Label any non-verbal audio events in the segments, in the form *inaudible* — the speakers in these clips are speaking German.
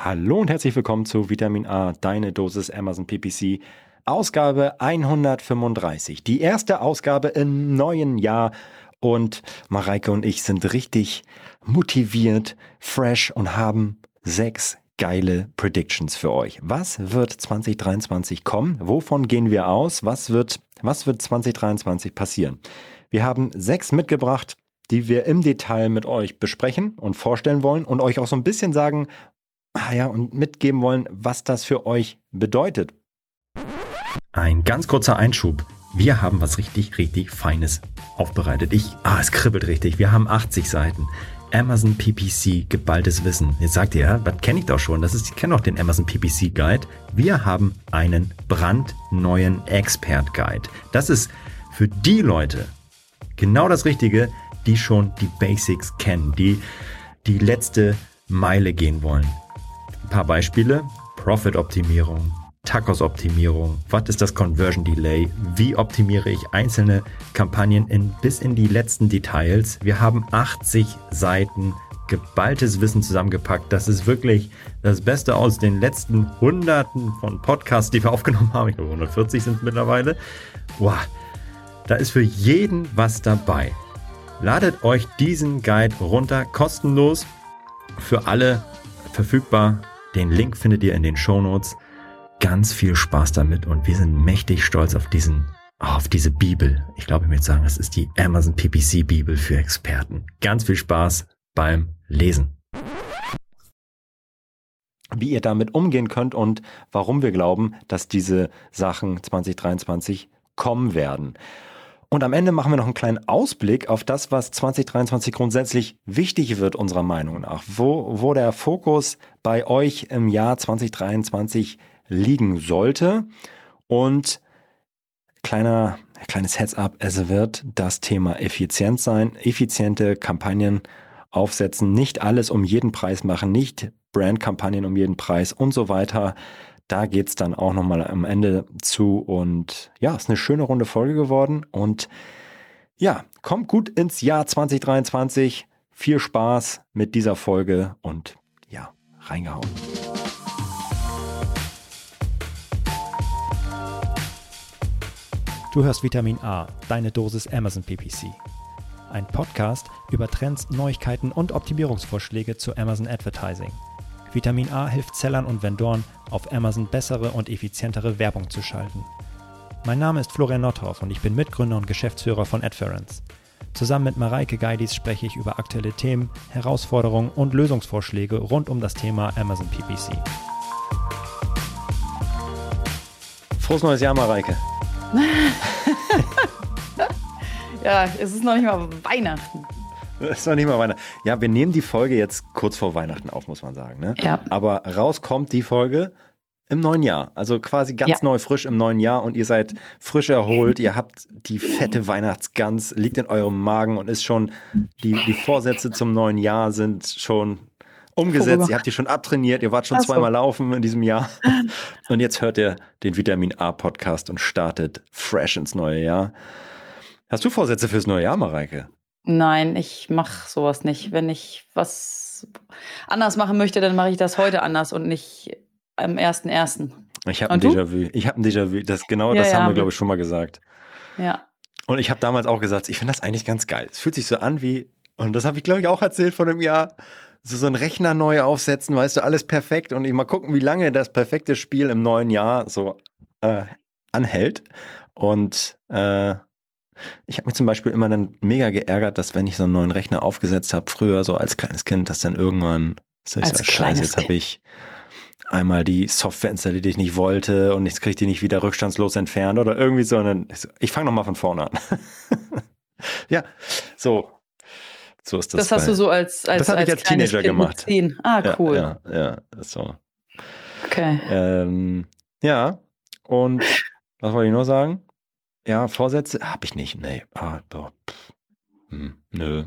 Hallo und herzlich willkommen zu Vitamin A, deine Dosis Amazon PPC, Ausgabe 135. Die erste Ausgabe im neuen Jahr und Mareike und ich sind richtig motiviert, fresh und haben sechs geile Predictions für euch. Was wird 2023 kommen? Wovon gehen wir aus? Was wird, was wird 2023 passieren? Wir haben sechs mitgebracht, die wir im Detail mit euch besprechen und vorstellen wollen und euch auch so ein bisschen sagen, ja, und mitgeben wollen, was das für euch bedeutet. Ein ganz kurzer Einschub. Wir haben was richtig, richtig Feines aufbereitet. Ich, ah, es kribbelt richtig. Wir haben 80 Seiten. Amazon PPC geballtes Wissen. Jetzt sagt ihr, das kenne ich doch schon. Das ist, ich kenne auch den Amazon PPC Guide. Wir haben einen brandneuen Expert Guide. Das ist für die Leute genau das Richtige, die schon die Basics kennen, die die letzte Meile gehen wollen. Ein paar Beispiele. Profit-Optimierung, Tacos-Optimierung, was ist das Conversion Delay, wie optimiere ich einzelne Kampagnen in, bis in die letzten Details. Wir haben 80 Seiten geballtes Wissen zusammengepackt. Das ist wirklich das Beste aus den letzten Hunderten von Podcasts, die wir aufgenommen haben. Ich glaube, 140 sind mittlerweile. Wow, da ist für jeden was dabei. Ladet euch diesen Guide runter, kostenlos, für alle verfügbar. Den Link findet ihr in den Show Notes. Ganz viel Spaß damit und wir sind mächtig stolz auf diesen auf diese Bibel. Ich glaube, ich würde sagen, das ist die Amazon PPC Bibel für Experten. Ganz viel Spaß beim Lesen. Wie ihr damit umgehen könnt und warum wir glauben, dass diese Sachen 2023 kommen werden. Und am Ende machen wir noch einen kleinen Ausblick auf das, was 2023 grundsätzlich wichtig wird, unserer Meinung nach. Wo, wo der Fokus bei euch im Jahr 2023 liegen sollte. Und kleiner, kleines Heads-up, es wird das Thema Effizienz sein. Effiziente Kampagnen aufsetzen, nicht alles um jeden Preis machen, nicht Brandkampagnen um jeden Preis und so weiter. Da geht es dann auch nochmal am Ende zu. Und ja, ist eine schöne runde Folge geworden. Und ja, kommt gut ins Jahr 2023. Viel Spaß mit dieser Folge und ja, reingehauen. Du hörst Vitamin A, deine Dosis Amazon PPC. Ein Podcast über Trends, Neuigkeiten und Optimierungsvorschläge zu Amazon Advertising. Vitamin A hilft Sellern und Vendoren, auf Amazon bessere und effizientere Werbung zu schalten. Mein Name ist Florian Nothoff und ich bin Mitgründer und Geschäftsführer von Adference. Zusammen mit Mareike Geidis spreche ich über aktuelle Themen, Herausforderungen und Lösungsvorschläge rund um das Thema Amazon PPC. Frohes neues Jahr, Mareike. *laughs* ja, es ist noch nicht mal Weihnachten. Es ist noch nicht mal Weihnachten. Ja, wir nehmen die Folge jetzt kurz vor Weihnachten auf, muss man sagen. Ne? Ja. Aber rauskommt die Folge im neuen Jahr. Also quasi ganz ja. neu, frisch im neuen Jahr und ihr seid frisch erholt. Ihr habt die fette Weihnachtsgans, liegt in eurem Magen und ist schon, die, die Vorsätze zum neuen Jahr sind schon umgesetzt. Ihr habt die schon abtrainiert. Ihr wart schon so. zweimal laufen in diesem Jahr. *laughs* Und jetzt hört ihr den Vitamin A Podcast und startet fresh ins neue Jahr. Hast du Vorsätze fürs neue Jahr, Mareike? Nein, ich mache sowas nicht. Wenn ich was anders machen möchte, dann mache ich das heute anders und nicht am 1.1. Ich habe ein Déjà-vu. Ich habe ein Déjà-vu. Das, genau ja, das ja, haben wir, glaube ich, schon mal gesagt. Ja. Und ich habe damals auch gesagt, ich finde das eigentlich ganz geil. Es fühlt sich so an wie, und das habe ich, glaube ich, auch erzählt vor einem Jahr, so, so einen Rechner neu aufsetzen, weißt du, alles perfekt und ich mal gucken, wie lange das perfekte Spiel im neuen Jahr so äh, anhält. Und äh, ich habe mich zum Beispiel immer dann mega geärgert, dass wenn ich so einen neuen Rechner aufgesetzt habe, früher so als kleines Kind, dass dann irgendwann, so ich als so, Scheiße, jetzt habe ich einmal die Software installiert, die ich nicht wollte und jetzt kriege ich die nicht wieder rückstandslos entfernt oder irgendwie so. Und ich, ich fange nochmal von vorne an. *laughs* ja, so. So ist das. Das hast bei, du so als, als, das habe ich als Teenager gemacht. Ah, cool. Ja, ja, ja so. Okay. Ähm, ja, und was wollte ich nur sagen? Ja, Vorsätze habe ich nicht. Nee. Ah, boah, hm, nö.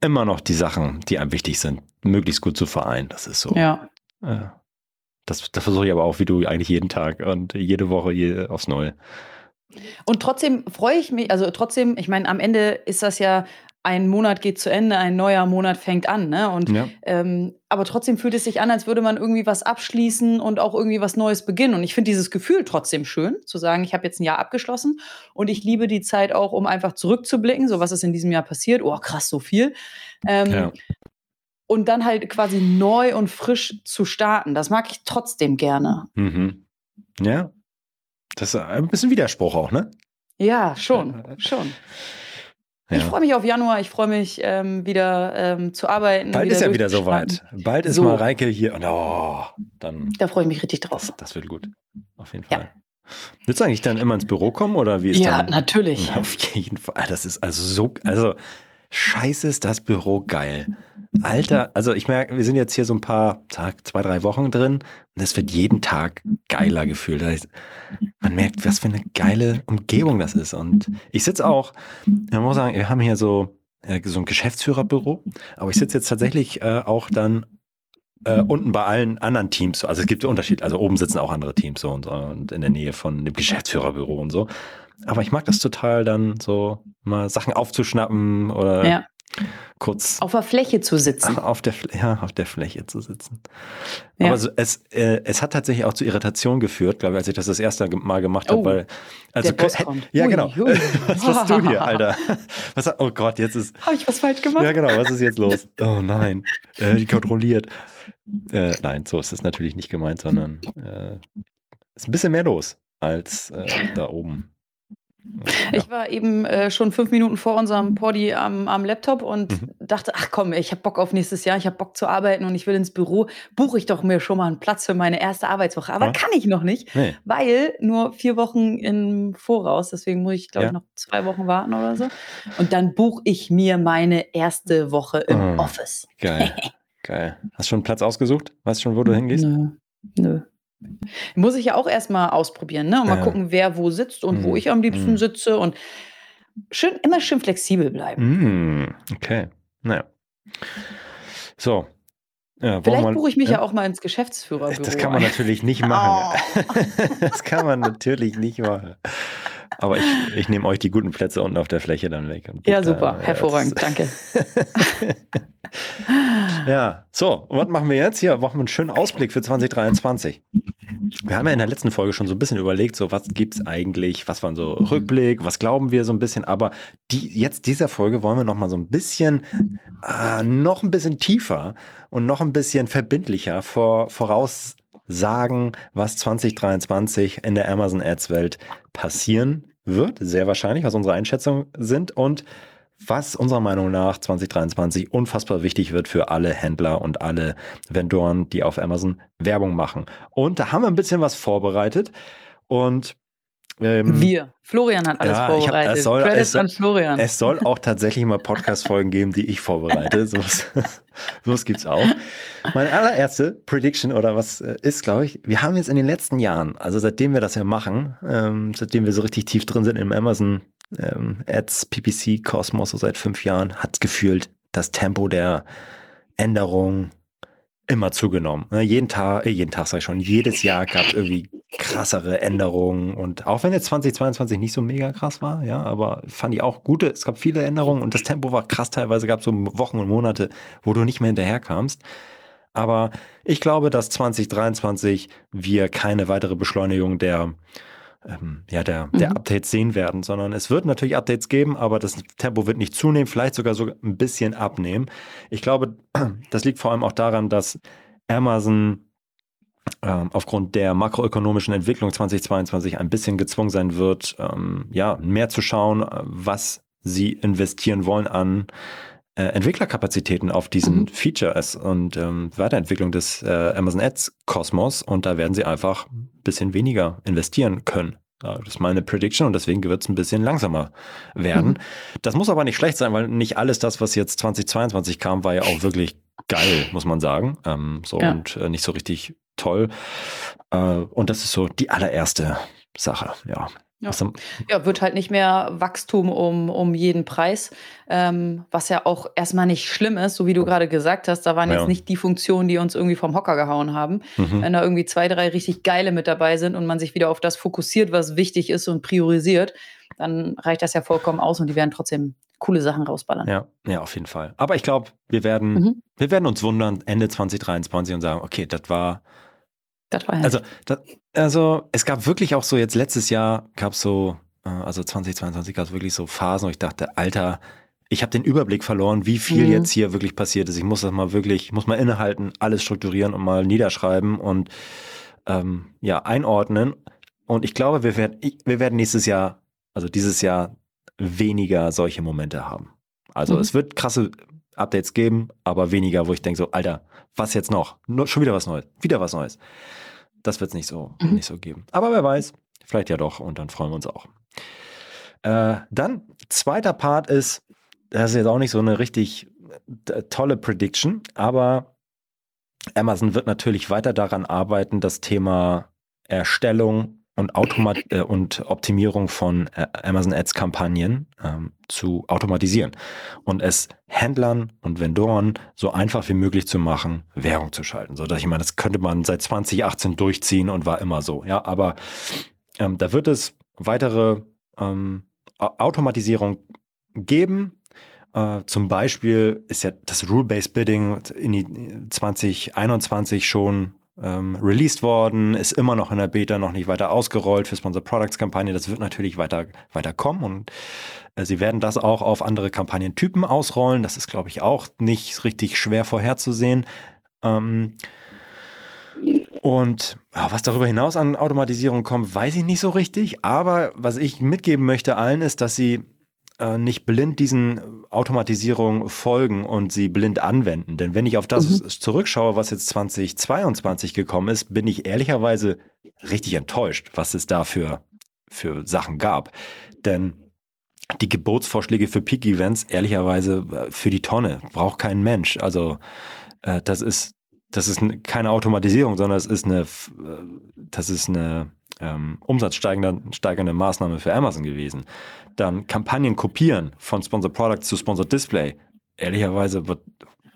Immer noch die Sachen, die einem wichtig sind, möglichst gut zu vereinen. Das ist so. Ja. Äh, das, das versuche ich aber auch, wie du eigentlich jeden Tag und jede Woche je, aufs Neue. Und trotzdem freue ich mich, also trotzdem, ich meine, am Ende ist das ja ein Monat geht zu Ende, ein neuer Monat fängt an. Ne? Und, Ja. ähm, aber trotzdem fühlt es sich an, als würde man irgendwie was abschließen und auch irgendwie was Neues beginnen. Und ich finde dieses Gefühl trotzdem schön, zu sagen, ich habe jetzt ein Jahr abgeschlossen und ich liebe die Zeit auch, um einfach zurückzublicken, so was ist in diesem Jahr passiert. Oh, krass, so viel. Ähm, Ja. Und dann halt quasi neu und frisch zu starten. Das mag ich trotzdem gerne. Mhm. Ja. Das ist ein bisschen Widerspruch auch, ne? Ja, schon, schon. Ich Ja. freue mich auf Januar, ich freue mich ähm, wieder ähm, zu arbeiten. Bald ist ja wieder soweit. Bald ist So. Mareike hier. Und oh, dann, Da freue ich mich richtig drauf. das, das wird gut. Auf jeden Ja. Fall. Willst du eigentlich dann immer ins Büro kommen oder wie ist Ja, dann? natürlich. *laughs* Auf jeden Fall. Das ist also so, also scheiße ist das Büro geil. Alter, also ich merke, wir sind jetzt hier so ein paar, Tag, zwei, drei Wochen drin und es wird jeden Tag geiler gefühlt. Man merkt, was für eine geile Umgebung das ist. Und ich sitze auch, man muss sagen, wir haben hier so, äh, so ein Geschäftsführerbüro, aber ich sitze jetzt tatsächlich äh, auch dann äh, unten bei allen anderen Teams. Also es gibt Unterschied. Also oben sitzen auch andere Teams so und, so und in der Nähe von dem Geschäftsführerbüro und so. Aber ich mag das total, dann so mal Sachen aufzuschnappen oder Ja. kurz Auf der Fläche zu sitzen. auf der, ja, auf der Fläche zu sitzen. Ja. Aber so, es, äh, es hat tatsächlich auch zu Irritation geführt, glaube ich, als ich das das erste Mal gemacht habe. Oh, weil, also. Ja, Ui, genau. ui. *laughs* Was hast du hier, Alter? *laughs* Was, oh Gott, jetzt ist. Habe ich was falsch gemacht? Ja, genau, was ist jetzt los? *laughs* Oh nein, äh, die kontrolliert. Äh, nein, so ist es natürlich nicht gemeint, sondern äh, ist ein bisschen mehr los als äh, da oben. Ja. Ich war eben äh, schon fünf Minuten vor unserem Poddy am, am Laptop und Mhm. dachte, ach komm, ich habe Bock auf nächstes Jahr, ich habe Bock zu arbeiten und ich will ins Büro. Buche ich doch mir schon mal einen Platz für meine erste Arbeitswoche. Aber Ja. kann ich noch nicht, Nee. weil nur vier Wochen im Voraus. Deswegen muss ich, glaube ich, Ja. noch zwei Wochen warten oder so. Und dann buche ich mir meine erste Woche im Ah. Office. Geil. *laughs* Geil. Hast du schon einen Platz ausgesucht? Weißt du schon, wo du hingehst? Nö. Nö. Muss ich ja auch erstmal ausprobieren, ne? Und mal Ja. gucken, wer wo sitzt und Mhm. wo ich am liebsten Mhm. sitze und schön, immer schön flexibel bleiben. Mm, okay. Naja. So. Ja, wollen Vielleicht wir- buche ich mich ja, ja? auch mal ins Geschäftsführerbüro. Das kann man ein. natürlich nicht machen. *laughs* Oh. *laughs* Das kann man natürlich nicht machen. Aber ich, ich nehme euch die guten Plätze unten auf der Fläche dann weg. Ja, super, da, hervorragend, danke. *laughs* Ja, so, und was machen wir jetzt? Hier machen wir einen schönen Ausblick für 2023. Wir haben ja in der letzten Folge schon so ein bisschen überlegt, so was gibt's eigentlich, was war so Rückblick, was glauben wir so ein bisschen, aber die, jetzt dieser Folge wollen wir noch mal so ein bisschen, äh, noch ein bisschen tiefer und noch ein bisschen verbindlicher vor, voraussagen, was 2023 in der Amazon Ads Welt passieren wird, sehr wahrscheinlich, was unsere Einschätzungen sind und was unserer Meinung nach 2023 unfassbar wichtig wird für alle Händler und alle Vendoren, die auf Amazon Werbung machen. Und da haben wir ein bisschen was vorbereitet und ähm, Wir. Florian hat alles Ja, ich hab- vorbereitet. es soll- Credits es an Florian. es soll auch tatsächlich mal Podcast-Folgen geben, die ich vorbereite. *laughs* Sowas, sowas gibt's auch. Meine allererste Prediction oder was äh, ist, glaube ich, wir haben jetzt in den letzten Jahren, also seitdem wir das ja machen, ähm, seitdem wir so richtig tief drin sind im Amazon ähm, Ads, PPC, Kosmos, so seit fünf Jahren, hat gefühlt das Tempo der Änderung immer zugenommen. Ne, jeden Tag, äh, jeden Tag sag ich schon, jedes Jahr gab es irgendwie krassere Änderungen und auch wenn jetzt 2022 nicht so mega krass war, ja, aber fand ich auch gute, es gab viele Änderungen und das Tempo war krass, teilweise gab es so Wochen und Monate, wo du nicht mehr hinterherkamst. Aber ich glaube, dass 2023 wir keine weitere Beschleunigung der, ähm, ja, der, der Mhm. Updates sehen werden, sondern es wird natürlich Updates geben, aber das Tempo wird nicht zunehmen, vielleicht sogar so ein bisschen abnehmen. Ich glaube, *clears throat* das liegt vor allem auch daran, dass Amazon aufgrund der makroökonomischen Entwicklung 2022 ein bisschen gezwungen sein wird, ähm, ja, mehr zu schauen, äh, was sie investieren wollen an äh, Entwicklerkapazitäten auf diesen Mhm. Features und ähm, Weiterentwicklung des äh, Amazon Ads Kosmos und da werden sie einfach ein bisschen weniger investieren können. Ja, das ist meine Prediction und deswegen wird es ein bisschen langsamer werden. Mhm. Das muss aber nicht schlecht sein, weil nicht alles das, was jetzt 2022 kam, war ja auch wirklich geil, muss man sagen. Ähm, so Ja. und äh, nicht so richtig toll. Äh, und das ist so die allererste Sache, ja. Ja. Am- Ja, wird halt nicht mehr Wachstum um, um jeden Preis, ähm, was ja auch erstmal nicht schlimm ist, so wie du gerade gesagt hast. Da waren Ja. jetzt nicht die Funktionen, die uns irgendwie vom Hocker gehauen haben. mhm. Wenn da irgendwie zwei, drei richtig geile mit dabei sind und man sich wieder auf das fokussiert, was wichtig ist und priorisiert, dann reicht das ja vollkommen aus und die werden trotzdem coole Sachen rausballern. Ja, ja, auf jeden Fall. Aber ich glaube, wir werden, mhm. wir werden uns wundern Ende 2023 und sagen, okay, das war. Das war also, das, also es gab wirklich auch so jetzt letztes Jahr gab es so, äh, also 2022 gab es wirklich so Phasen, wo ich dachte, Alter, ich habe den Überblick verloren, wie viel mhm. jetzt hier wirklich passiert ist. Ich muss das mal wirklich, ich muss mal innehalten, alles strukturieren und mal niederschreiben und ähm, ja, einordnen. Und ich glaube, wir werden, wir werden nächstes Jahr, also dieses Jahr, weniger solche Momente haben. Also mhm. es wird krasse Updates geben, aber weniger, wo ich denke so, Alter, was jetzt noch? Nur, schon wieder was Neues, wieder was Neues. Das wird es nicht so, mhm. nicht so geben. Aber wer weiß, vielleicht ja doch und dann freuen wir uns auch. Äh, dann, zweiter Part ist, das ist jetzt auch nicht so eine richtig äh, tolle Prediction, aber Amazon wird natürlich weiter daran arbeiten, das Thema Erstellung und, Automat äh, und Optimierung von äh, Amazon Ads Kampagnen ähm, zu automatisieren und es Händlern und Vendoren so einfach wie möglich zu machen, Währung zu schalten. So dass ich meine, das könnte man seit 2018 durchziehen und war immer so. Ja, aber ähm, da wird es weitere ähm, Automatisierung geben, Uh, zum Beispiel ist ja das Rule-Based Bidding in 2021 schon ähm, released worden, ist immer noch in der Beta, noch nicht weiter ausgerollt für Sponsor Products Kampagne. Das wird natürlich weiter, weiter kommen und äh, sie werden das auch auf andere Kampagnentypen ausrollen. Das ist, glaube ich, auch nicht richtig schwer vorherzusehen. Ähm, und was darüber hinaus an Automatisierung kommt, weiß ich nicht so richtig. Aber was ich mitgeben möchte allen ist, dass sie äh, nicht blind diesen Automatisierungen folgen und sie blind anwenden. Denn wenn ich auf das mhm. zurückschaue, was jetzt 2022 gekommen ist, bin ich ehrlicherweise richtig enttäuscht, was es da für, für Sachen gab. Denn die Gebotsvorschläge für Peak-Events, ehrlicherweise äh, für die Tonne, braucht kein Mensch. Also äh, das ist das ist keine Automatisierung, sondern es ist eine, äh, das ist eine ähm, umsatzsteigernde Maßnahme für Amazon gewesen. Dann Kampagnen kopieren von Sponsor Product zu Sponsor Display. Ehrlicherweise wird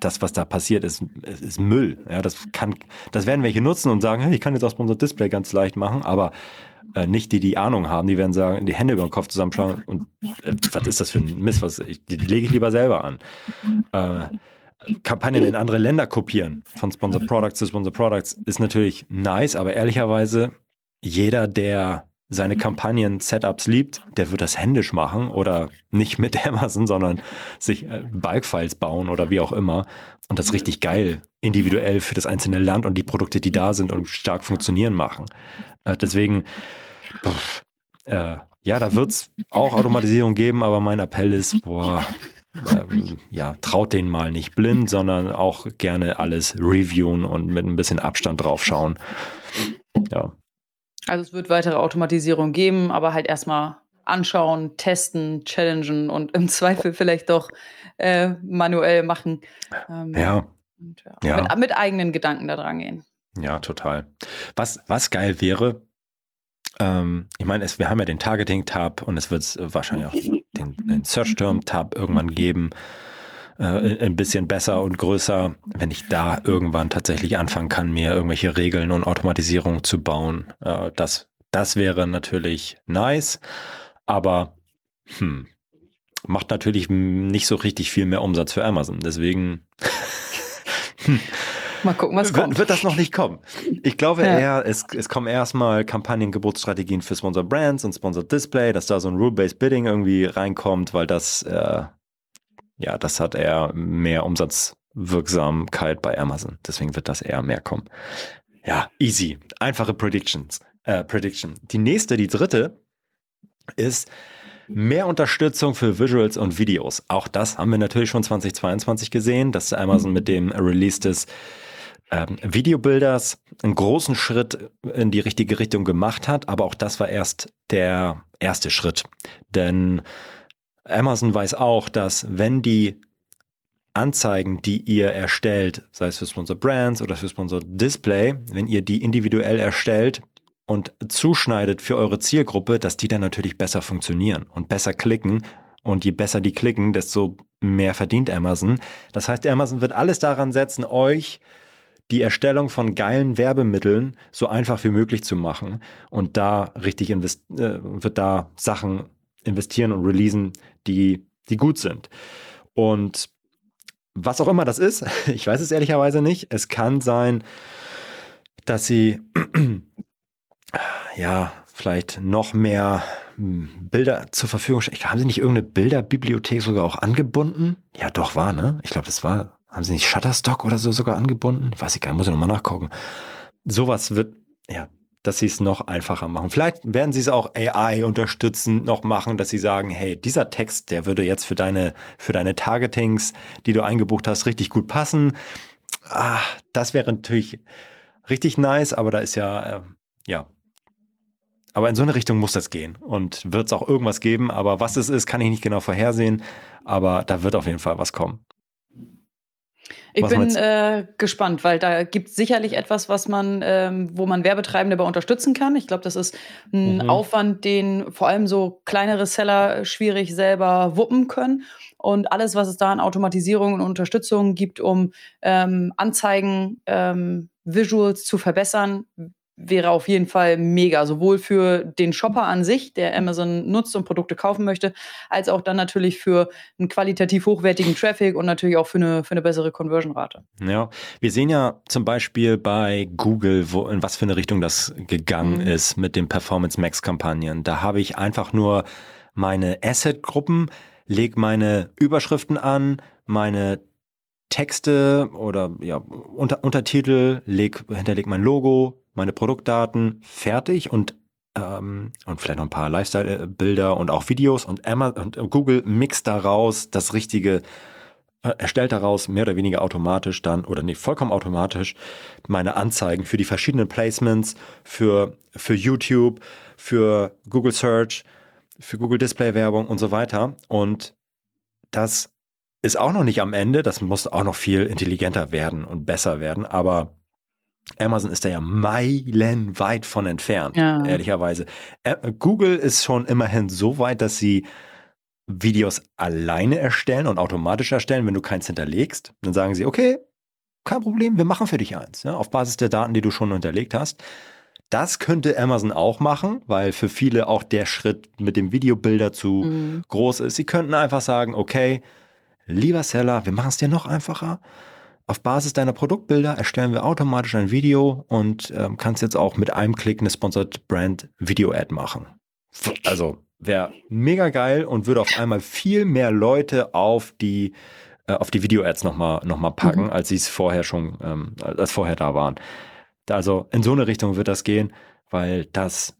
das, was da passiert, ist, ist Müll. Ja, das kann, das werden welche nutzen und sagen, hey, ich kann jetzt auch Sponsor Display ganz leicht machen, aber äh, nicht die, die Ahnung haben, die werden sagen, die Hände über den Kopf zusammenschlagen und äh, was ist das für ein Mist, was, ich, die lege ich lieber selber an. Äh, Kampagnen in andere Länder kopieren, von Sponsor Products zu Sponsor Products, ist natürlich nice, aber ehrlicherweise jeder, der seine Kampagnen-Setups liebt, der wird das händisch machen oder nicht mit Amazon, sondern sich äh, Bulk-Files bauen oder wie auch immer. Und das richtig geil, individuell für das einzelne Land und die Produkte, die da sind und stark funktionieren machen. Äh, deswegen, pff, äh, ja, da wird es auch Automatisierung geben, aber mein Appell ist, boah, ähm, ja, traut denen mal nicht blind, sondern auch gerne alles reviewen und mit ein bisschen Abstand drauf schauen. Ja. Also es wird weitere Automatisierung geben, aber halt erstmal anschauen, testen, challengen und im *laughs* Zweifel vielleicht doch äh, manuell machen. Ähm, ja. Und, ja. ja. Mit, mit, eigenen Gedanken da dran gehen. Ja, total. Was, was geil wäre, ähm, ich meine, wir haben ja den Targeting-Tab und es wird wahrscheinlich auch den, den Search-Term-Tab irgendwann geben äh, ein bisschen besser und größer, wenn ich da irgendwann tatsächlich anfangen kann, mir irgendwelche Regeln und Automatisierung zu bauen. Äh, das, das wäre natürlich nice, aber hm, macht natürlich nicht so richtig viel mehr Umsatz für Amazon. Deswegen *laughs* Mal gucken, was kommt. Wird, wird das noch nicht kommen. Ich glaube ja. eher, es, es kommen erstmal Kampagnengebotsstrategien für Sponsor Brands und Sponsor Display, dass da so ein Rule-Based Bidding irgendwie reinkommt, weil das äh, ja, das hat eher mehr Umsatzwirksamkeit bei Amazon. Deswegen wird das eher mehr kommen. Ja, easy. Einfache Predictions. Äh, Prediction. Die nächste, die dritte, ist mehr Unterstützung für Visuals und Videos. Auch das haben wir natürlich schon 2022 gesehen, dass Amazon mit dem Release des ähm, Videobilders einen großen Schritt in die richtige Richtung gemacht hat, aber auch das war erst der erste Schritt. Denn Amazon weiß auch, dass wenn die Anzeigen, die ihr erstellt, sei es für Sponsor Brands oder für Sponsor Display, wenn ihr die individuell erstellt und zuschneidet für eure Zielgruppe, dass die dann natürlich besser funktionieren und besser klicken. Und je besser die klicken, desto mehr verdient Amazon. Das heißt, Amazon wird alles daran setzen, euch die Erstellung von geilen Werbemitteln so einfach wie möglich zu machen und da richtig äh, wird da Sachen investieren und releasen, die die gut sind. Und was auch immer das ist, *laughs* ich weiß es ehrlicherweise nicht. Es kann sein, dass sie *clears throat* ja vielleicht noch mehr hm, Bilder zur Verfügung stellen. Haben sie nicht irgendeine Bilderbibliothek sogar auch angebunden? Ja, doch, war, ne? Ich glaube, das war. Haben sie nicht Shutterstock oder so sogar angebunden? Weiß ich gar nicht, muss ich nochmal nachgucken. Sowas wird, ja, dass sie es noch einfacher machen. Vielleicht werden sie es auch AI unterstützend noch machen, dass sie sagen, hey, dieser Text, der würde jetzt für deine, für deine Targetings, die du eingebucht hast, richtig gut passen. Ah, das wäre natürlich richtig nice, aber da ist ja, äh, ja. Aber in so eine Richtung muss das gehen und wird es auch irgendwas geben, aber was es ist, kann ich nicht genau vorhersehen, aber da wird auf jeden Fall was kommen. Ich bin äh, gespannt, weil da gibt es sicherlich etwas, was man, ähm, wo man Werbetreibende bei unterstützen kann. Ich glaube, das ist ein mhm. Aufwand, den vor allem so kleinere Seller schwierig selber wuppen können. Und alles, was es da an Automatisierung und Unterstützung gibt, um ähm, Anzeigen, ähm, Visuals zu verbessern, wäre auf jeden Fall mega, sowohl für den Shopper an sich, der Amazon nutzt und Produkte kaufen möchte, als auch dann natürlich für einen qualitativ hochwertigen Traffic und natürlich auch für eine, für eine bessere Conversion-Rate. Ja, wir sehen ja zum Beispiel bei Google, wo, in was für eine Richtung das gegangen mhm. ist mit den Performance Max-Kampagnen. Da habe ich einfach nur meine Asset-Gruppen, lege meine Überschriften an, meine Texte oder ja, Unter Untertitel, leg, hinterleg mein Logo, meine Produktdaten fertig und ähm, und vielleicht noch ein paar Lifestyle-Bilder und auch Videos und, Emma, und Google mixt daraus das richtige, äh, erstellt daraus mehr oder weniger automatisch dann, oder nee, vollkommen automatisch meine Anzeigen für die verschiedenen Placements, für, für YouTube, für Google Search, für Google Display Werbung und so weiter. Und das ist auch noch nicht am Ende, das muss auch noch viel intelligenter werden und besser werden, aber Amazon ist da ja meilenweit von entfernt, ja. ehrlicherweise. Google ist schon immerhin so weit, dass sie Videos alleine erstellen und automatisch erstellen, wenn du keins hinterlegst. Dann sagen sie, okay, kein Problem, wir machen für dich eins, ja, auf Basis der Daten, die du schon hinterlegt hast. Das könnte Amazon auch machen, weil für viele auch der Schritt mit dem Videobilder zu mhm. groß ist. Sie könnten einfach sagen, okay, lieber Seller, wir machen es dir noch einfacher auf Basis deiner Produktbilder erstellen wir automatisch ein Video und ähm, kannst jetzt auch mit einem Klick eine Sponsored Brand Video Ad machen. Also wäre mega geil und würde auf einmal viel mehr Leute auf die äh, auf die Video Ads nochmal noch mal packen, mhm. als sie es vorher schon ähm, als vorher da waren. Also in so eine Richtung wird das gehen, weil das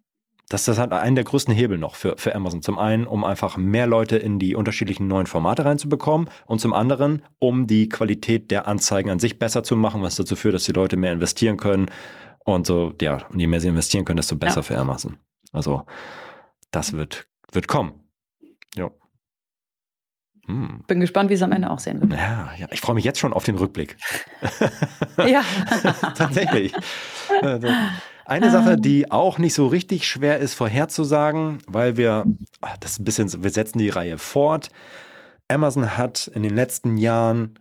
das, das hat einen der größten Hebel noch für, für Amazon. Zum einen, um einfach mehr Leute in die unterschiedlichen neuen Formate reinzubekommen und zum anderen, um die Qualität der Anzeigen an sich besser zu machen, was dazu führt, dass die Leute mehr investieren können. Und so, ja, und je mehr sie investieren können, desto besser ja. für Amazon. Also, das wird, wird kommen. Ja. Hm. Bin gespannt, wie es am Ende aussehen wird. Ja, ja. ich freue mich jetzt schon auf den Rückblick. *laughs* ja. *laughs* Tatsächlich. Also, eine Sache, ähm. die auch nicht so richtig schwer ist vorherzusagen, weil wir, ah, das ist ein bisschen, wir setzen die Reihe fort. Amazon hat in den letzten Jahren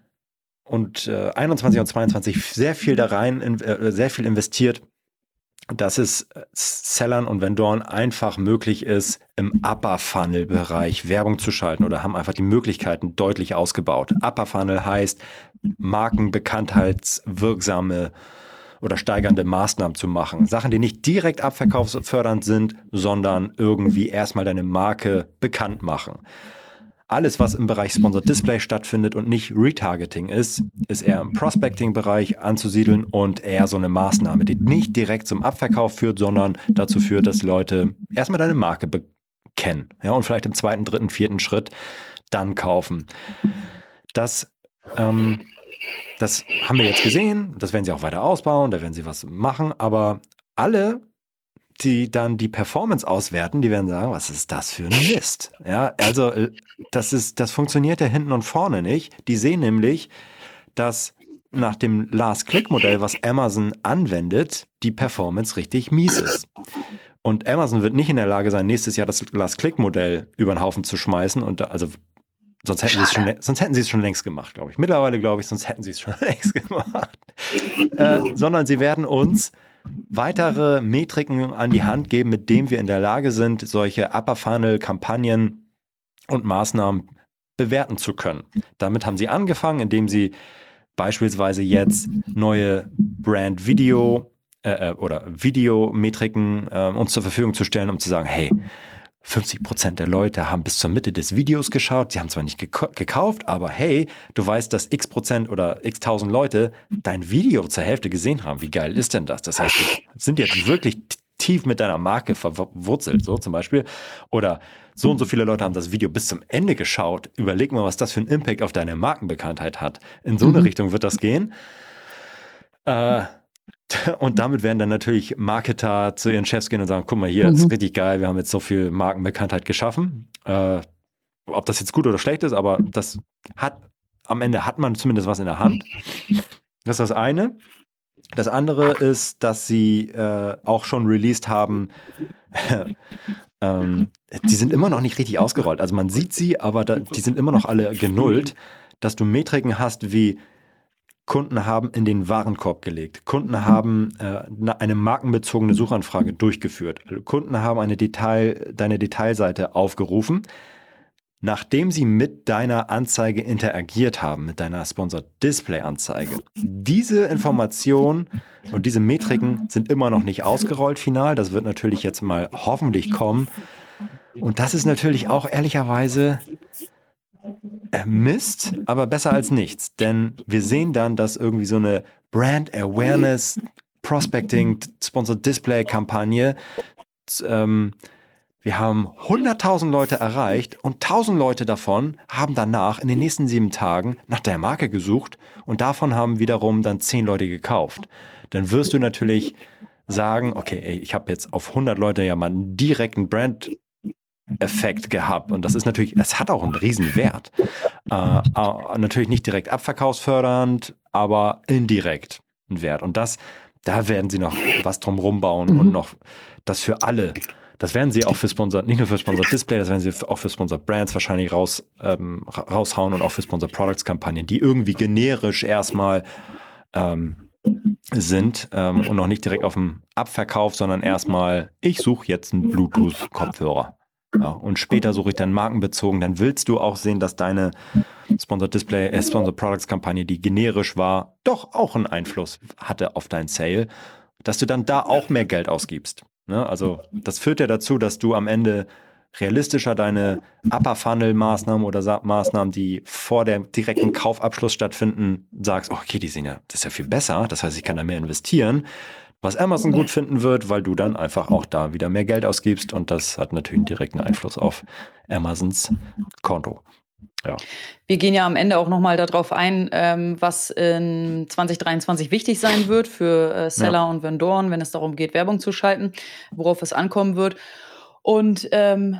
und äh, 21 und 22 sehr viel da rein, in, äh, sehr viel investiert, dass es Sellern und Vendoren einfach möglich ist, im Upper Funnel Bereich Werbung zu schalten oder haben einfach die Möglichkeiten deutlich ausgebaut. Upper Funnel heißt markenbekanntheitswirksame oder steigernde Maßnahmen zu machen. Sachen, die nicht direkt abverkaufsfördernd sind, sondern irgendwie erstmal deine Marke bekannt machen. Alles, was im Bereich Sponsored Display stattfindet und nicht Retargeting ist, ist eher im Prospecting-Bereich anzusiedeln und eher so eine Maßnahme, die nicht direkt zum Abverkauf führt, sondern dazu führt, dass Leute erstmal deine Marke kennen. Ja, und vielleicht im zweiten, dritten, vierten Schritt dann kaufen. Das ähm, das haben wir jetzt gesehen, das werden sie auch weiter ausbauen, da werden sie was machen, aber alle, die dann die Performance auswerten, die werden sagen, was ist das für ein Mist? Ja, also äh, das ist, das funktioniert ja hinten und vorne nicht. Die sehen nämlich, dass nach dem Last-Click-Modell, was Amazon anwendet, die Performance richtig mies ist. Und Amazon wird nicht in der Lage sein, nächstes Jahr das Last-Click-Modell über den Haufen zu schmeißen und also Sonst hätten, sie es schon, sonst hätten sie es schon längst gemacht, glaube ich. Mittlerweile glaube ich, sonst hätten sie es schon *laughs* längst gemacht. äh, sondern sie werden uns weitere Metriken an die Hand geben, mit denen wir in der Lage sind, solche Upper Funnel Kampagnen und Maßnahmen bewerten zu können. Damit haben sie angefangen, indem sie beispielsweise jetzt neue Brand Video äh, äh oder Videometriken äh, uns zur Verfügung zu stellen, um zu sagen, hey, 50 Prozent der Leute haben bis zur Mitte des Videos geschaut. Sie haben zwar nicht gekauft, aber hey, du weißt, dass x Prozent oder x tausend Leute dein Video zur Hälfte gesehen haben. Wie geil ist denn das? Das heißt, die sind jetzt wirklich tief mit deiner Marke verwurzelt, so zum Beispiel. Oder so und so viele Leute haben das Video bis zum Ende geschaut. Überleg mal, was das für einen Impact auf deine Markenbekanntheit hat. In so eine mhm. Richtung wird das gehen. Äh, und damit werden dann natürlich Marketer zu ihren Chefs gehen und sagen, guck mal hier, mhm. ist richtig geil, wir haben jetzt so viel Markenbekanntheit geschaffen. Äh, ob das jetzt gut oder schlecht ist, aber das hat, am Ende hat man zumindest was in der Hand. Das ist das eine. Das andere ist, dass sie äh, auch schon released haben, *laughs* ähm, die sind immer noch nicht richtig ausgerollt. Also man sieht sie, aber da, die sind immer noch alle genullt, dass du Metriken hast wie Kunden haben in den Warenkorb gelegt. Kunden haben äh, eine markenbezogene Suchanfrage durchgeführt. Kunden haben eine Detail, deine Detailseite aufgerufen. Nachdem sie mit deiner Anzeige interagiert haben, mit deiner Sponsored Display Anzeige. Diese Informationen und diese Metriken sind immer noch nicht ausgerollt final. Das wird natürlich jetzt mal hoffentlich kommen. Und das ist natürlich auch ehrlicherweise Mist, aber besser als nichts. Denn wir sehen dann, dass irgendwie so eine Brand Awareness Prospecting Sponsored Display Kampagne ähm, wir haben 100.000 Leute erreicht und 1.000 Leute davon haben danach in den nächsten sieben Tagen nach der Marke gesucht und davon haben wiederum dann 10 Leute gekauft. Dann wirst du natürlich sagen, okay, ich habe jetzt auf 100 Leute ja mal einen direkten Brand Effekt gehabt. Und das ist natürlich, das hat auch einen riesen Wert. Äh, äh, natürlich nicht direkt abverkaufsfördernd, aber indirekt einen Wert. Und das, da werden sie noch was drum rumbauen mhm. und noch das für alle. Das werden sie auch für Sponsor, nicht nur für Sponsor Display, das werden sie auch für Sponsor Brands wahrscheinlich raus, ähm, raushauen und auch für Sponsor Products Kampagnen, die irgendwie generisch erstmal ähm, sind ähm, und noch nicht direkt auf dem Abverkauf, sondern erstmal, ich suche jetzt einen Bluetooth-Kopfhörer. Ja, und später suche ich dann markenbezogen. Dann willst du auch sehen, dass deine Sponsored Display, äh, Sponsored Products Kampagne, die generisch war, doch auch einen Einfluss hatte auf dein Sale, dass du dann da auch mehr Geld ausgibst. Ne? Also das führt ja dazu, dass du am Ende realistischer deine Upper Funnel Maßnahmen oder Maßnahmen, die vor dem direkten Kaufabschluss stattfinden, sagst, okay, die sehen ja, das ist ja viel besser. Das heißt, ich kann da mehr investieren was Amazon gut finden wird, weil du dann einfach auch da wieder mehr Geld ausgibst und das hat natürlich einen direkten Einfluss auf Amazons Konto. Ja. Wir gehen ja am Ende auch nochmal darauf ein, ähm, was in 2023 wichtig sein wird für äh, Seller ja. und Vendoren, wenn es darum geht, Werbung zu schalten, worauf es ankommen wird. Und ähm,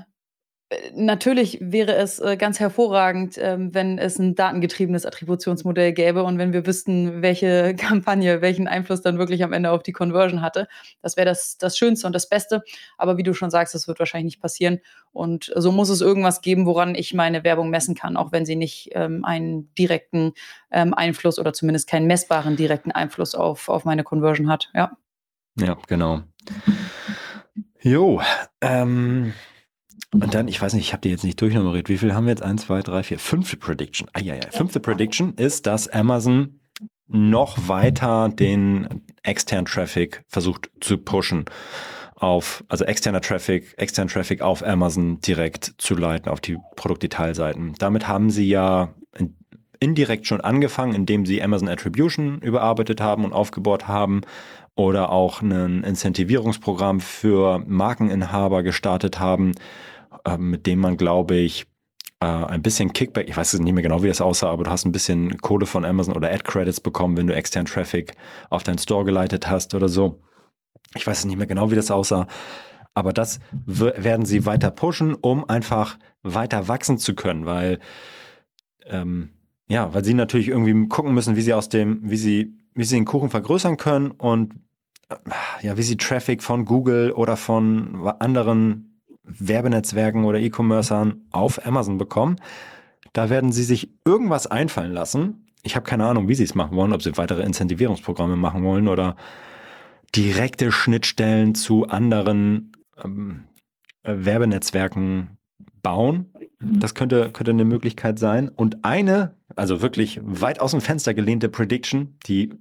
Natürlich wäre es äh, ganz hervorragend, ähm, wenn es ein datengetriebenes Attributionsmodell gäbe und wenn wir wüssten, welche *laughs* Kampagne welchen Einfluss dann wirklich am Ende auf die Conversion hatte. Das wäre das, das Schönste und das Beste. Aber wie du schon sagst, das wird wahrscheinlich nicht passieren. Und so muss es irgendwas geben, woran ich meine Werbung messen kann, auch wenn sie nicht ähm, einen direkten ähm, Einfluss oder zumindest keinen messbaren direkten Einfluss auf, auf meine Conversion hat. Ja, ja genau. Jo, ähm, und dann, ich weiß nicht, ich habe die jetzt nicht durchnummeriert. Wie viel haben wir jetzt? Eins, zwei, drei, vier. Fünfte Prediction. Ah, ja, ja. Fünfte Prediction ist, dass Amazon noch weiter den externen Traffic versucht zu pushen auf, also externer Traffic, externen Traffic auf Amazon direkt zu leiten, auf die Produktdetailseiten. Damit haben sie ja indirekt schon angefangen, indem sie Amazon Attribution überarbeitet haben und aufgebaut haben oder auch ein Incentivierungsprogramm für Markeninhaber gestartet haben, äh, mit dem man, glaube ich, äh, ein bisschen Kickback, ich weiß nicht mehr genau, wie das aussah, aber du hast ein bisschen Kohle von Amazon oder Ad-Credits bekommen, wenn du extern Traffic auf deinen Store geleitet hast oder so. Ich weiß nicht mehr genau, wie das aussah. Aber das werden sie weiter pushen, um einfach weiter wachsen zu können, weil ähm, ja, weil sie natürlich irgendwie gucken müssen, wie sie aus dem, wie sie, wie sie den Kuchen vergrößern können und äh, ja, wie sie Traffic von Google oder von anderen Werbenetzwerken oder E-Commercern auf Amazon bekommen. Da werden sie sich irgendwas einfallen lassen. Ich habe keine Ahnung, wie sie es machen wollen, ob sie weitere Incentivierungsprogramme machen wollen oder direkte Schnittstellen zu anderen ähm, Werbenetzwerken bauen. Das könnte, könnte eine Möglichkeit sein. Und eine, also wirklich weit aus dem Fenster gelehnte Prediction, die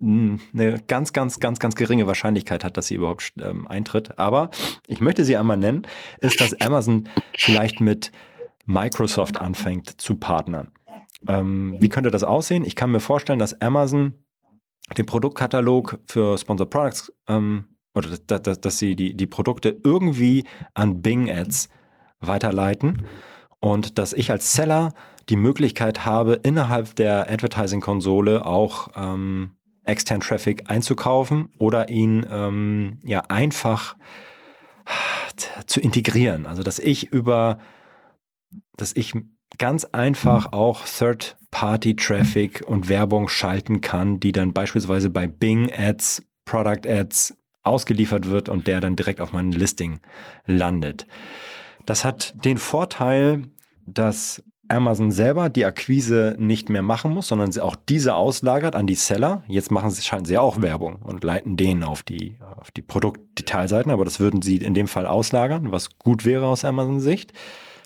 eine ganz, ganz, ganz, ganz geringe Wahrscheinlichkeit hat, dass sie überhaupt ähm, eintritt. Aber ich möchte sie einmal nennen, ist, dass Amazon vielleicht mit Microsoft anfängt zu partnern. Ähm, wie könnte das aussehen? Ich kann mir vorstellen, dass Amazon den Produktkatalog für Sponsored Products ähm, oder dass, dass, dass sie die, die Produkte irgendwie an Bing Ads weiterleiten und dass ich als Seller die Möglichkeit habe, innerhalb der Advertising-Konsole auch ähm, externen Traffic einzukaufen oder ihn ähm, ja einfach zu integrieren. Also dass ich über, dass ich ganz einfach auch Third-Party-Traffic und Werbung schalten kann, die dann beispielsweise bei Bing Ads, Product Ads ausgeliefert wird und der dann direkt auf meinem Listing landet. Das hat den Vorteil, dass Amazon selber die Akquise nicht mehr machen muss, sondern sie auch diese auslagert an die Seller. Jetzt machen sie, schalten sie auch Werbung und leiten denen auf die, auf die Produktdetailseiten, aber das würden sie in dem Fall auslagern, was gut wäre aus Amazon Sicht.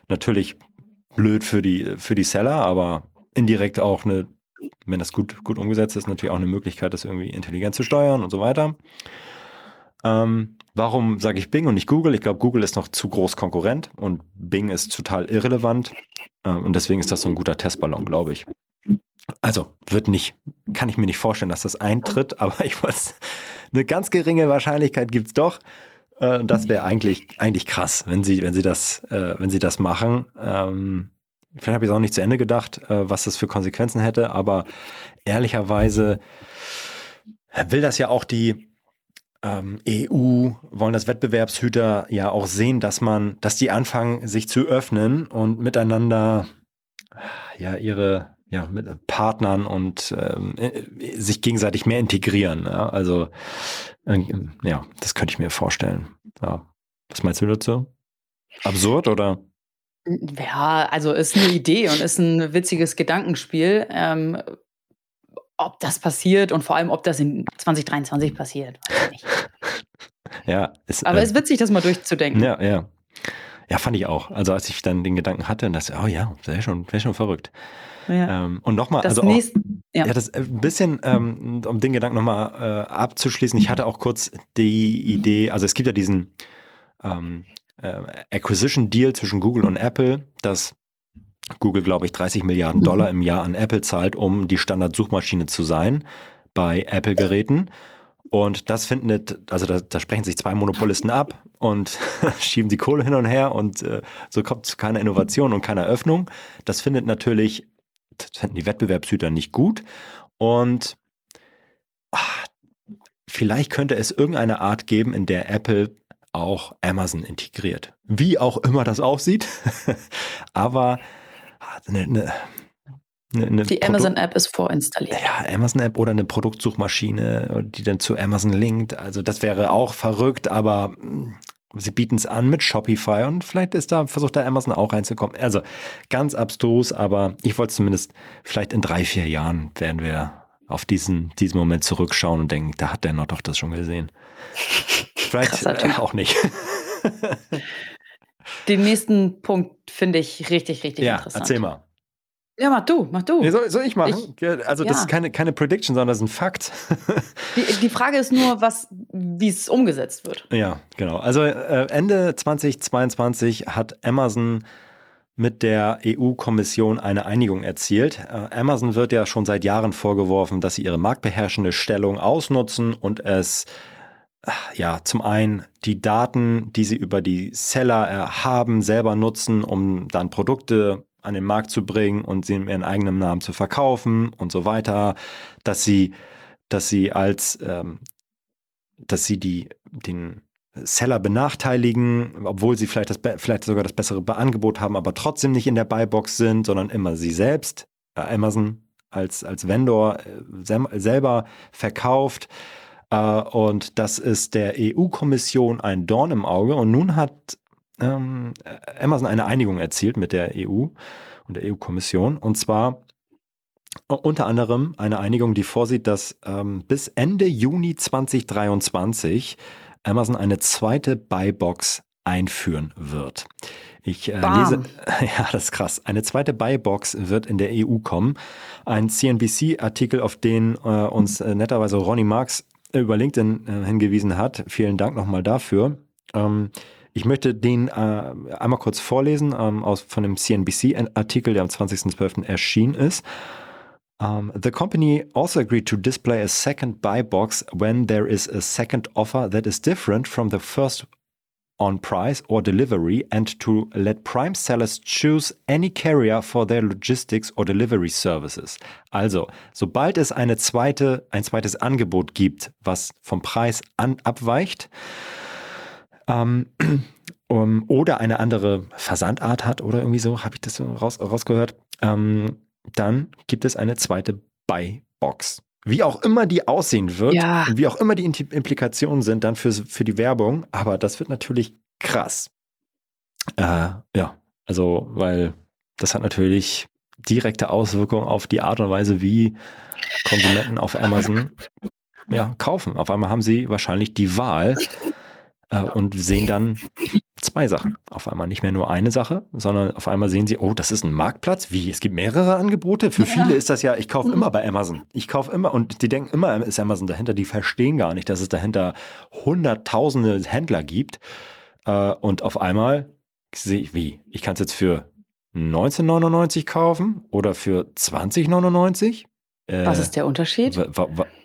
Natürlich blöd für die, für die Seller, aber indirekt auch eine, wenn das gut, gut umgesetzt ist, natürlich auch eine Möglichkeit, das irgendwie intelligent zu steuern und so weiter. Ähm, warum sage ich Bing und nicht Google? Ich glaube, Google ist noch zu groß Konkurrent und Bing ist total irrelevant. Äh, und deswegen ist das so ein guter Testballon, glaube ich. Also wird nicht, kann ich mir nicht vorstellen, dass das eintritt, *laughs* aber ich weiß, eine ganz geringe Wahrscheinlichkeit gibt es doch. Äh, das wäre eigentlich, eigentlich krass, wenn sie, wenn sie das, äh, wenn sie das machen. Ähm, vielleicht habe ich es auch nicht zu Ende gedacht, äh, was das für Konsequenzen hätte, aber ehrlicherweise will das ja auch die, ähm, EU wollen das Wettbewerbshüter ja auch sehen, dass man, dass die anfangen, sich zu öffnen und miteinander ja ihre ja, mit Partnern und ähm, äh, sich gegenseitig mehr integrieren. Ja? Also äh, ja, das könnte ich mir vorstellen. Ja. Was meinst du dazu? Absurd oder? Ja, also ist eine Idee und ist ein witziges Gedankenspiel. Ähm, ob das passiert und vor allem, ob das in 2023 passiert, weiß ich nicht. *laughs* ja, ist, aber äh, es ist witzig, das mal durchzudenken. Ja, ja. Ja, fand ich auch. Also als ich dann den Gedanken hatte, dass, oh ja, wäre schon, wär schon verrückt. Ja. Ähm, und nochmal, also auch, ja. ja. das ein äh, bisschen, ähm, um den Gedanken nochmal äh, abzuschließen, ich hatte auch kurz die Idee, also es gibt ja diesen ähm, äh, Acquisition Deal zwischen Google und Apple, dass Google, glaube ich, 30 Milliarden. Dollar im Jahr an Apple zahlt, um die Standardsuchmaschine zu sein bei Apple-Geräten. Und das findet, also da, da, sprechen sich zwei Monopolisten ab und *laughs* schieben die Kohle hin und her und äh, so kommt zu keiner Innovation und keiner Öffnung. Das findet natürlich, das finden die Wettbewerbshüter nicht gut. Und ach, vielleicht könnte es irgendeine Art geben, in der Apple auch Amazon integriert. Wie auch immer das aussieht. *laughs* Aber eine, eine, eine die Amazon-App ist vorinstalliert. Ja, Amazon-App oder eine Produktsuchmaschine, die dann zu Amazon linkt. Also das wäre auch verrückt, aber hm, sie bieten es an mit Shopify und vielleicht ist da, versucht da Amazon auch reinzukommen. Also ganz abstrus, aber ich wollte zumindest, vielleicht in drei, vier Jahren werden wir auf diesen, diesen Moment zurückschauen und denken, da hat der noch doch das schon gesehen. *laughs* Vielleicht äh, auch nicht. *laughs* Den nächsten Punkt finde ich richtig, richtig ja, interessant. Erzähl mal. Ja, mach du, mach du. Nee, soll, soll, ich machen? Ich, also, das ja. ist keine, keine Prediction, sondern das ist ein Fakt. die, die Frage ist nur, wie es umgesetzt wird. Ja, genau. Also, äh, Ende 2022 hat Amazon mit der EU-Kommission eine Einigung erzielt. Äh, Amazon wird ja schon seit Jahren vorgeworfen, dass sie ihre marktbeherrschende Stellung ausnutzen und es ja, zum einen die Daten, die sie über die Seller haben, selber nutzen, um dann Produkte an den Markt zu bringen und sie in ihren eigenen Namen zu verkaufen und so weiter, dass sie, dass sie als, ähm, dass sie die, den Seller benachteiligen, obwohl sie vielleicht, das, vielleicht sogar das bessere Angebot haben, aber trotzdem nicht in der Buybox sind, sondern immer sie selbst, äh, Amazon als, als Vendor äh, selber verkauft. Äh, und das ist der EU-Kommission ein Dorn im Auge. Und nun hat ähm, Amazon eine Einigung erzielt mit der EU und der EU-Kommission. Und zwar unter anderem eine Einigung, die vorsieht, dass ähm, bis Ende Juni 2023 Amazon eine zweite Buybox einführen wird. Ich äh, lese, *laughs* ja, das ist krass. Eine zweite Buybox wird in der EU kommen. Ein CNBC-Artikel, auf den äh, uns äh, netterweise Ronny Marx über LinkedIn äh, hingewiesen hat. Vielen Dank nochmal dafür. Ähm, ich möchte den äh, einmal kurz vorlesen ähm, aus, von dem CNBC-Artikel, der am 20.12. erschienen ist. Um, the company also agreed to display a second buy box when there is a second offer that is different from the first on price or delivery and to let prime sellers choose any carrier for their logistics or delivery services. Also, sobald es eine zweite, ein zweites Angebot gibt, was vom Preis an, abweicht, ähm, *clears throat* um, oder eine andere Versandart hat oder irgendwie so, habe ich das so raus, rausgehört, ähm, dann gibt es eine zweite Buy-Box. Wie auch immer die aussehen wird ja. und wie auch immer die Implikationen sind dann für, für die Werbung, aber das wird natürlich krass. Äh, ja, also, weil das hat natürlich direkte Auswirkungen auf die Art und Weise, wie Konsumenten auf Amazon ja, kaufen. Auf einmal haben sie wahrscheinlich die Wahl, äh, und sehen dann zwei Sachen. Auf einmal nicht mehr nur eine Sache, sondern auf einmal sehen sie, oh, das ist ein Marktplatz. Wie? Es gibt mehrere Angebote. Für ja. viele ist das ja, ich kaufe mhm. immer bei Amazon. Ich kaufe immer und die denken immer, ist Amazon dahinter. Die verstehen gar nicht, dass es dahinter hunderttausende Händler gibt. Äh, und auf einmal sehe ich, wie? Ich kann es jetzt für 19,99 kaufen oder für 20,99? Äh, Was ist der Unterschied?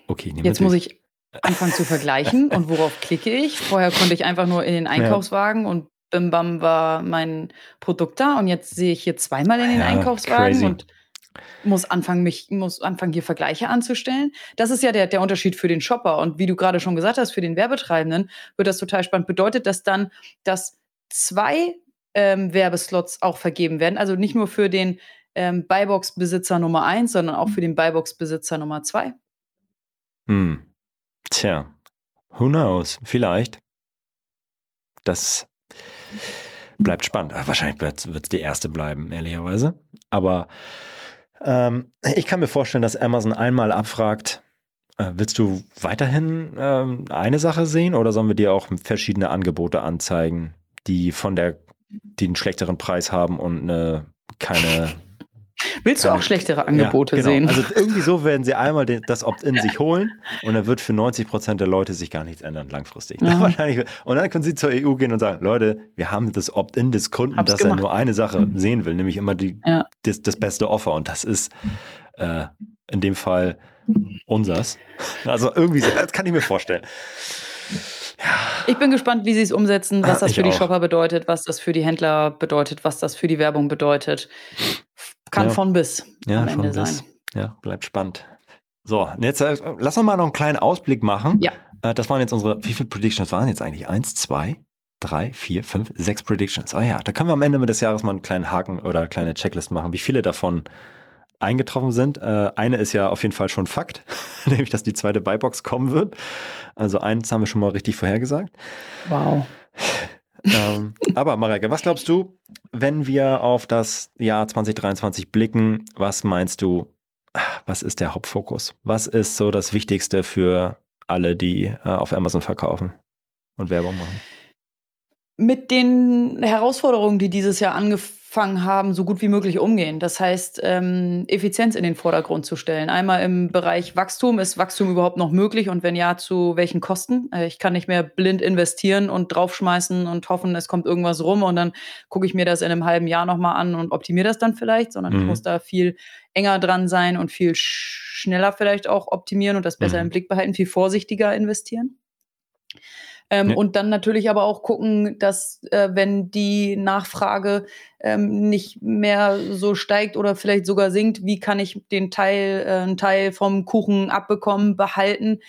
Okay, jetzt muss ich anfangen zu vergleichen und worauf klicke ich. Vorher konnte ich einfach nur in den Einkaufswagen ja. und bim bam war mein Produkt da und jetzt sehe ich hier zweimal in den ja, Einkaufswagen crazy. und muss anfangen, mich, muss anfangen, hier Vergleiche anzustellen. Das ist ja der, der Unterschied für den Shopper. Und wie du gerade schon gesagt hast, für den Werbetreibenden wird das total spannend. Bedeutet das dann, dass zwei ähm, Werbeslots auch vergeben werden? Also nicht nur für den ähm, Buybox-Besitzer Nummer eins, sondern auch für den Buybox-Besitzer Nummer zwei? Hm. Tja, who knows? Vielleicht. Das bleibt spannend. Wahrscheinlich wird es die erste bleiben, ehrlicherweise. Aber ähm, ich kann mir vorstellen, dass Amazon einmal abfragt, äh, willst du weiterhin ähm, eine Sache sehen oder sollen wir dir auch verschiedene Angebote anzeigen, die von der, die einen schlechteren Preis haben und eine, keine Willst du auch schlechtere Angebote ja, genau. sehen? Also irgendwie so werden sie einmal das Opt-in sich *laughs* holen und dann wird für 90 Prozent der Leute sich gar nichts ändern langfristig. Ja. *laughs* Wahrscheinlich. Und dann können sie zur EU gehen und sagen, Leute, wir haben das Opt-in des Kunden, Hab's dass gemacht. er nur eine Sache mhm. sehen will, nämlich immer die, ja. das, das beste Offer. Und das ist äh, in dem Fall unsers. Also irgendwie, das kann ich mir vorstellen. Ich bin gespannt, wie sie es umsetzen, was das ich für die auch. Shopper bedeutet, was das für die Händler bedeutet, was das für die Werbung bedeutet. Kann ja. von bis ja, am Ende sein. Bis. Ja, bleibt spannend. So, jetzt äh, lass uns mal noch einen kleinen Ausblick machen. Ja. Äh, das waren jetzt unsere, wie viele Predictions waren jetzt eigentlich? Eins, zwei, drei, vier, fünf, sechs Predictions. Oh ja, da können wir am Ende des Jahres mal einen kleinen Haken oder eine kleine Checklist machen, wie viele davon eingetroffen sind. Äh, eine ist ja auf jeden Fall schon Fakt, *laughs* nämlich dass die zweite Buybox kommen wird. Also eins haben wir schon mal richtig vorhergesagt. Wow. Ähm, aber Mareike, was glaubst du, wenn wir auf das Jahr 2023 blicken, was meinst du, was ist der Hauptfokus? Was ist so das Wichtigste für alle, die äh, auf Amazon verkaufen und Werbung machen? Mit den Herausforderungen, die dieses Jahr angefangen angefangen haben, so gut wie möglich umgehen. Das heißt, ähm, Effizienz in den Vordergrund zu stellen. Einmal im Bereich Wachstum. Ist Wachstum überhaupt noch möglich und wenn ja, zu welchen Kosten? Äh, ich kann nicht mehr blind investieren und draufschmeißen und hoffen, es kommt irgendwas rum und dann gucke ich mir das in einem halben Jahr nochmal an und optimiere das dann vielleicht, sondern mhm. ich muss da viel enger dran sein und viel schneller vielleicht auch optimieren und das besser mhm. im Blick behalten, viel vorsichtiger investieren. Ähm, ja. Und dann natürlich aber auch gucken, dass äh, wenn die Nachfrage ähm, nicht mehr so steigt oder vielleicht sogar sinkt, wie kann ich den Teil, äh, einen Teil vom Kuchen abbekommen, behalten.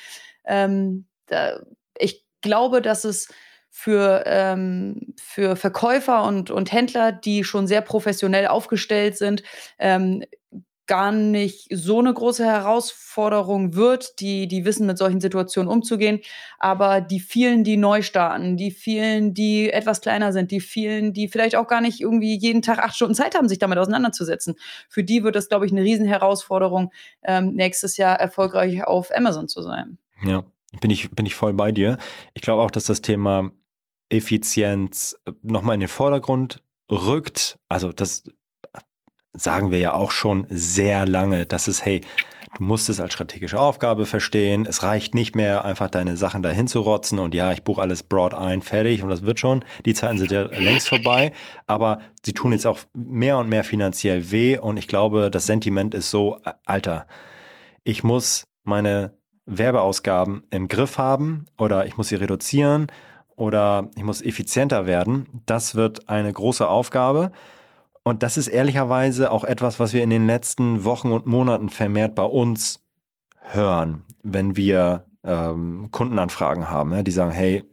Ähm, da, ich glaube, dass es für, ähm, für Verkäufer und, und Händler, die schon sehr professionell aufgestellt sind, ähm, gar nicht so eine große Herausforderung wird. Die, die wissen, mit solchen Situationen umzugehen. Aber die vielen, die neu starten, die vielen, die etwas kleiner sind, die vielen, die vielleicht auch gar nicht irgendwie jeden Tag acht Stunden Zeit haben, sich damit auseinanderzusetzen, für die wird es, glaube ich, eine Riesenherausforderung, ähm, nächstes Jahr erfolgreich auf Amazon zu sein. Ja, bin ich, bin ich voll bei dir. Ich glaube auch, dass das Thema Effizienz nochmal in den Vordergrund rückt, also das sagen wir ja auch schon sehr lange, dass es, hey, du musst es als strategische Aufgabe verstehen. Es reicht nicht mehr, einfach deine Sachen dahin zu rotzen und ja, ich buche alles broad ein, fertig und das wird schon. Die Zeiten sind ja längst vorbei, aber sie tun jetzt auch mehr und mehr finanziell weh und ich glaube, das Sentiment ist so, Alter, ich muss meine Werbeausgaben im Griff haben oder ich muss sie reduzieren oder ich muss effizienter werden. Das wird eine große Aufgabe. Und das ist ehrlicherweise auch etwas, was wir in den letzten Wochen und Monaten vermehrt bei uns hören, wenn wir ähm, Kundenanfragen haben, ja, die sagen, hey,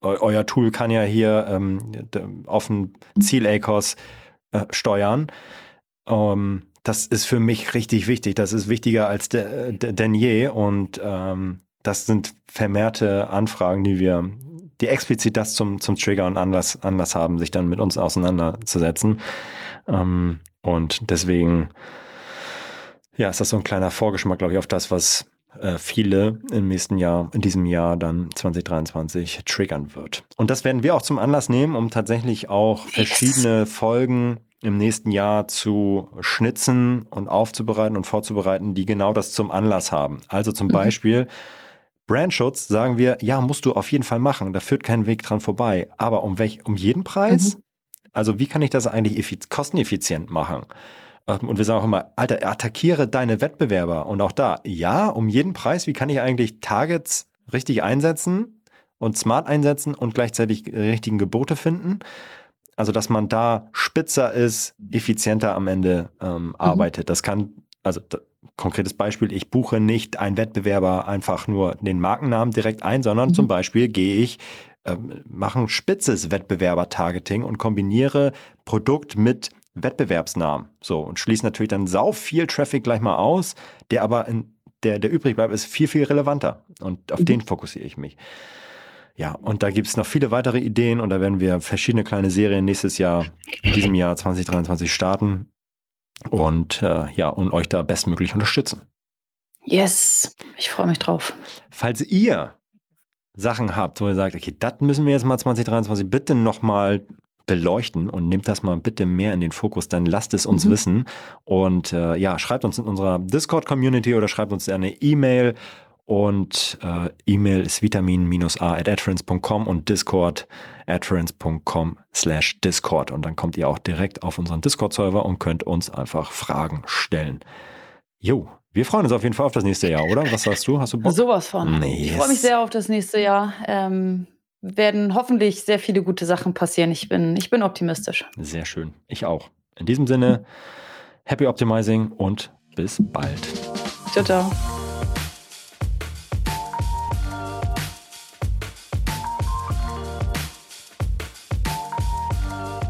eu euer Tool kann ja hier ähm, auf ein Ziel-ACOS äh, steuern. Ähm, das ist für mich richtig wichtig. Das ist wichtiger als de, de, denn je. Und ähm, das sind vermehrte Anfragen, die wir, die explizit das zum, zum Trigger und Anlass, Anlass haben, sich dann mit uns auseinanderzusetzen. Ähm, und deswegen, ja, ist das so ein kleiner Vorgeschmack, glaube ich, auf das, was äh, viele im nächsten Jahr, in diesem Jahr dann 2023 triggern wird. Und das werden wir auch zum Anlass nehmen, um tatsächlich auch verschiedene Folgen im nächsten Jahr zu schnitzen und aufzubereiten und vorzubereiten, die genau das zum Anlass haben. Also zum mhm. Brandschutz sagen wir, ja, musst du auf jeden Fall machen, da führt kein Weg dran vorbei. Aber um welch, um jeden Preis? Mhm. Also wie kann ich das eigentlich kosteneffizient machen? Ähm, und wir sagen auch immer, Alter, attackiere deine Wettbewerber. Und auch da, ja, um jeden Preis, wie kann ich eigentlich Targets richtig einsetzen und smart einsetzen und gleichzeitig richtigen Gebote finden? Also, dass man da spitzer ist, effizienter am Ende ähm, mhm. arbeitet. Das kann, also konkretes Beispiel, ich buche nicht einen Wettbewerber einfach nur den Markennamen direkt ein, sondern mhm. zum Beispiel gehe ich, äh, mache ein spitzes Wettbewerber-Targeting und kombiniere Produkt mit Wettbewerbsnamen. So, und schließe natürlich dann sau viel Traffic gleich mal aus, der aber in, der, der übrig bleibt, ist viel, viel relevanter. Und auf mhm. den fokussiere ich mich. Ja, und da gibt es noch viele weitere Ideen und da werden wir verschiedene kleine Serien nächstes Jahr, in diesem Jahr 2023 starten und äh, ja, und euch da bestmöglich unterstützen. Yes, ich freue mich drauf. Falls ihr Sachen habt, wo ihr sagt, okay, das müssen wir jetzt mal 2023 bitte nochmal beleuchten und nehmt das mal bitte mehr in den Fokus, dann lasst es uns mhm. wissen und äh, ja, schreibt uns in unserer Discord-Community oder schreibt uns eine E-Mail und äh, E-Mail ist vitamin-a at adference.com und Discord adference.com slash Discord. Und dann kommt ihr auch direkt auf unseren Discord-Server und könnt uns einfach Fragen stellen. Jo, wir freuen uns auf jeden Fall auf das nächste Jahr, oder? Was sagst du? Hast du Bock? Sowas von. Yes. Ich freue mich sehr auf das nächste Jahr. Ähm, werden hoffentlich sehr viele gute Sachen passieren. Ich bin, ich bin optimistisch. Sehr schön. Ich auch. In diesem Sinne, happy optimizing und bis bald. Ciao, ciao.